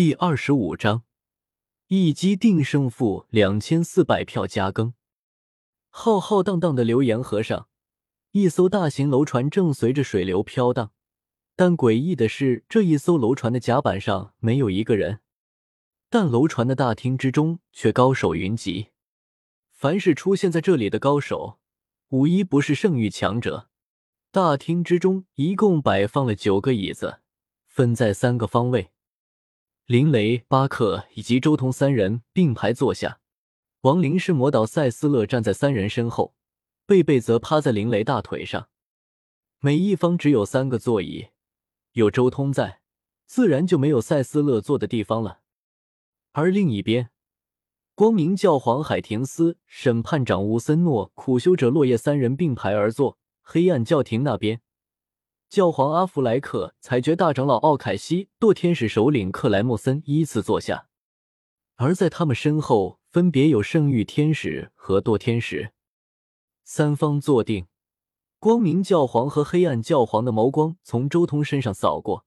第二十五章，一击定胜负，两千四百票加更。浩浩荡荡的流言河上，一艘大型楼船正随着水流飘荡。但诡异的是，这一艘楼船的甲板上没有一个人，但楼船的大厅之中却高手云集。凡是出现在这里的高手，无一不是圣域强者。大厅之中一共摆放了九个椅子，分在三个方位。林雷、巴克以及周通三人并排坐下，亡灵是魔导赛斯勒站在三人身后，贝贝则趴在林雷大腿上。每一方只有三个座椅，有周通在，自然就没有赛斯勒坐的地方了。而另一边，光明教皇海廷斯、审判长乌森诺、苦修者落叶三人并排而坐。黑暗教廷那边。教皇阿弗莱克、裁决大长老奥凯西、堕天使首领克莱默森依次坐下，而在他们身后，分别有圣域天使和堕天使。三方坐定，光明教皇和黑暗教皇的眸光从周通身上扫过，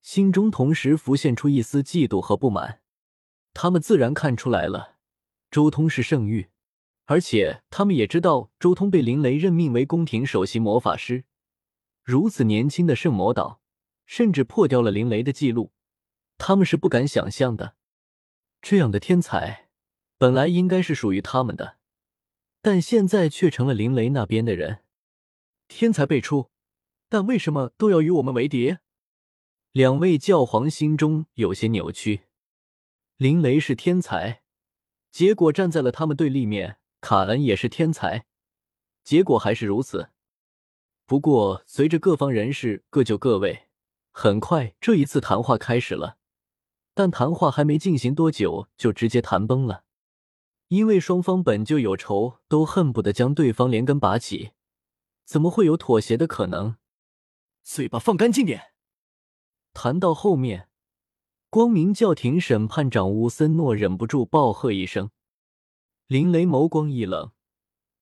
心中同时浮现出一丝嫉妒和不满。他们自然看出来了，周通是圣域，而且他们也知道周通被林雷任命为宫廷首席魔法师。如此年轻的圣魔岛，甚至破掉了林雷的记录，他们是不敢想象的。这样的天才本来应该是属于他们的，但现在却成了林雷那边的人。天才辈出，但为什么都要与我们为敌？两位教皇心中有些扭曲。林雷是天才，结果站在了他们对立面；卡恩也是天才，结果还是如此。不过，随着各方人士各就各位，很快这一次谈话开始了。但谈话还没进行多久，就直接谈崩了。因为双方本就有仇，都恨不得将对方连根拔起，怎么会有妥协的可能？嘴巴放干净点！谈到后面，光明教廷审判长乌森诺忍不住暴喝一声，林雷眸光一冷。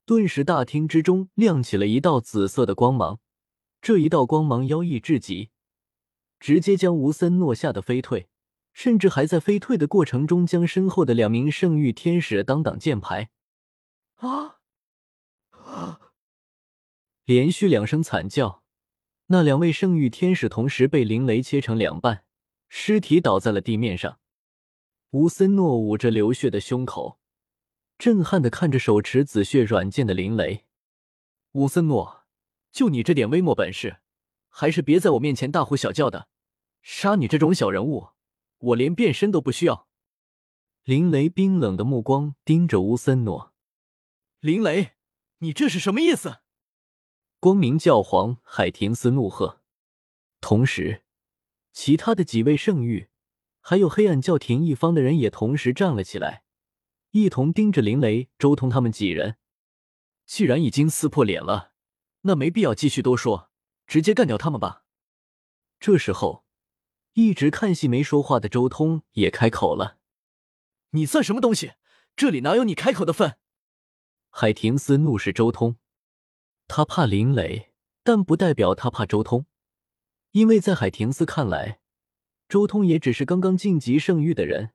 顿时，大厅之中亮起了一道紫色的光芒。这一道光芒妖异至极，直接将吴森诺吓得飞退，甚至还在飞退的过程中将身后的两名圣域天使当挡箭牌。啊！啊！连续两声惨叫，那两位圣域天使同时被林雷切成两半，尸体倒在了地面上。吴森诺捂着流血的胸口。震撼的看着手持紫血软剑的林雷，乌森诺，就你这点微末本事，还是别在我面前大呼小叫的。杀你这种小人物，我连变身都不需要。林雷冰冷的目光盯着乌森诺，林雷，你这是什么意思？光明教皇海廷斯怒喝，同时，其他的几位圣域，还有黑暗教廷一方的人也同时站了起来。一同盯着林雷、周通他们几人。既然已经撕破脸了，那没必要继续多说，直接干掉他们吧。这时候，一直看戏没说话的周通也开口了：“你算什么东西？这里哪有你开口的份？”海廷斯怒视周通，他怕林雷，但不代表他怕周通，因为在海廷斯看来，周通也只是刚刚晋级圣域的人，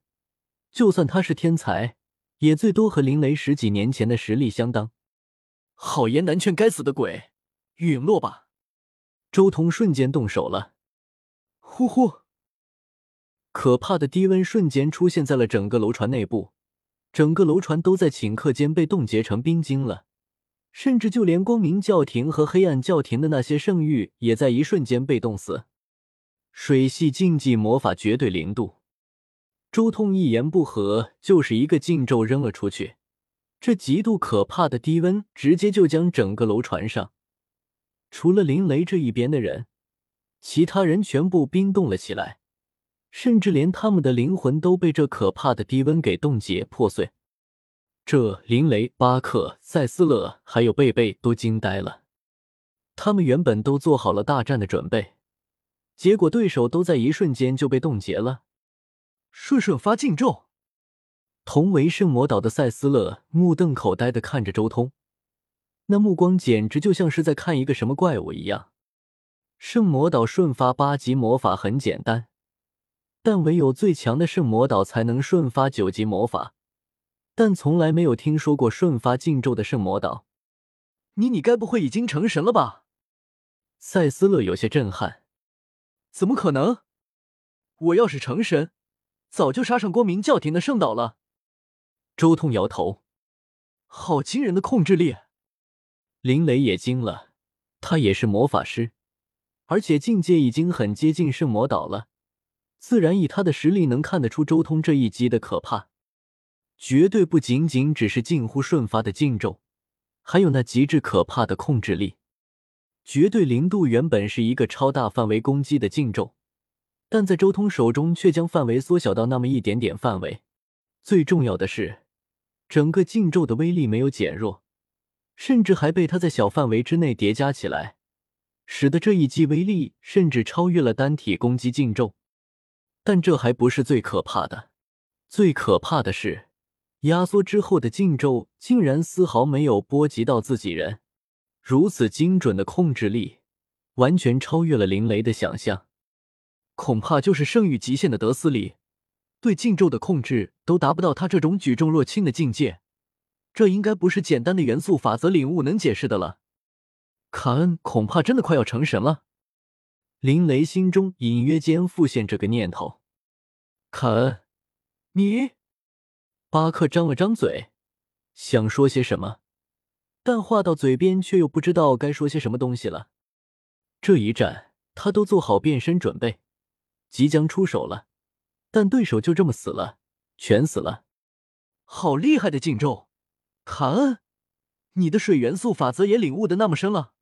就算他是天才。也最多和林雷十几年前的实力相当。好言难劝，该死的鬼，陨落吧！周通瞬间动手了，呼呼！可怕的低温瞬间出现在了整个楼船内部，整个楼船都在顷刻间被冻结成冰晶了，甚至就连光明教廷和黑暗教廷的那些圣域也在一瞬间被冻死。水系禁忌魔法绝对零度。周通一言不合就是一个禁咒扔了出去，这极度可怕的低温直接就将整个楼船上，除了林雷这一边的人，其他人全部冰冻了起来，甚至连他们的灵魂都被这可怕的低温给冻结破碎。这林雷、巴克、塞斯勒还有贝贝都惊呆了，他们原本都做好了大战的准备，结果对手都在一瞬间就被冻结了。顺顺发禁咒，同为圣魔岛的塞斯勒目瞪口呆的看着周通，那目光简直就像是在看一个什么怪物一样。圣魔岛瞬发八级魔法很简单，但唯有最强的圣魔岛才能瞬发九级魔法，但从来没有听说过瞬发禁咒的圣魔岛。你你该不会已经成神了吧？赛斯勒有些震撼，怎么可能？我要是成神，早就杀上光明教廷的圣岛了。周通摇头，好惊人的控制力。林雷也惊了，他也是魔法师，而且境界已经很接近圣魔岛了，自然以他的实力能看得出周通这一击的可怕，绝对不仅仅只是近乎瞬发的禁咒，还有那极致可怕的控制力。绝对零度原本是一个超大范围攻击的禁咒，但在周通手中却将范围缩小到那么一点点范围。最重要的是，整个禁咒的威力没有减弱，甚至还被他在小范围之内叠加起来，使得这一击威力甚至超越了单体攻击禁咒。但这还不是最可怕的，最可怕的是，压缩之后的禁咒竟然丝毫没有波及到自己人。如此精准的控制力，完全超越了林雷的想象。恐怕就是圣域极限的德斯里，对禁咒的控制都达不到他这种举重若轻的境界。这应该不是简单的元素法则领悟能解释的了。卡恩恐怕真的快要成神了。林雷心中隐约间浮现这个念头。卡恩，你……巴克张了张嘴，想说些什么。但话到嘴边，却又不知道该说些什么东西了。这一战，他都做好变身准备，即将出手了，但对手就这么死了，全死了。好厉害的禁咒，卡恩，你的水元素法则也领悟的那么深了？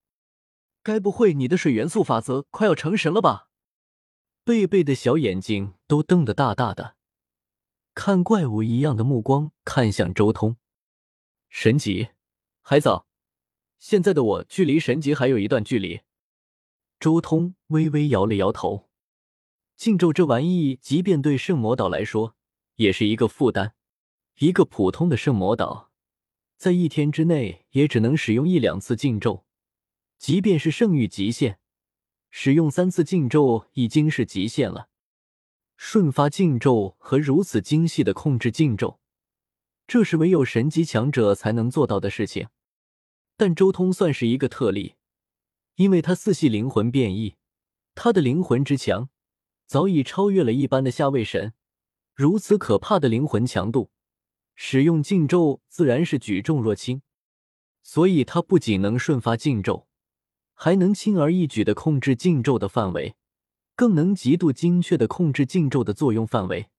该不会你的水元素法则快要成神了吧？贝贝的小眼睛都瞪得大大的，看怪物一样的目光看向周通，神级。还早，现在的我距离神级还有一段距离。周通微微摇了摇头。禁咒这玩意，即便对圣魔岛来说，也是一个负担。一个普通的圣魔岛，在一天之内也只能使用一两次禁咒。即便是圣域极限，使用三次禁咒已经是极限了。瞬发禁咒和如此精细的控制禁咒，这是唯有神级强者才能做到的事情。但周通算是一个特例，因为他四系灵魂变异，他的灵魂之强早已超越了一般的下位神。如此可怕的灵魂强度，使用禁咒自然是举重若轻。所以，他不仅能瞬发禁咒，还能轻而易举的控制禁咒的范围，更能极度精确的控制禁咒的作用范围。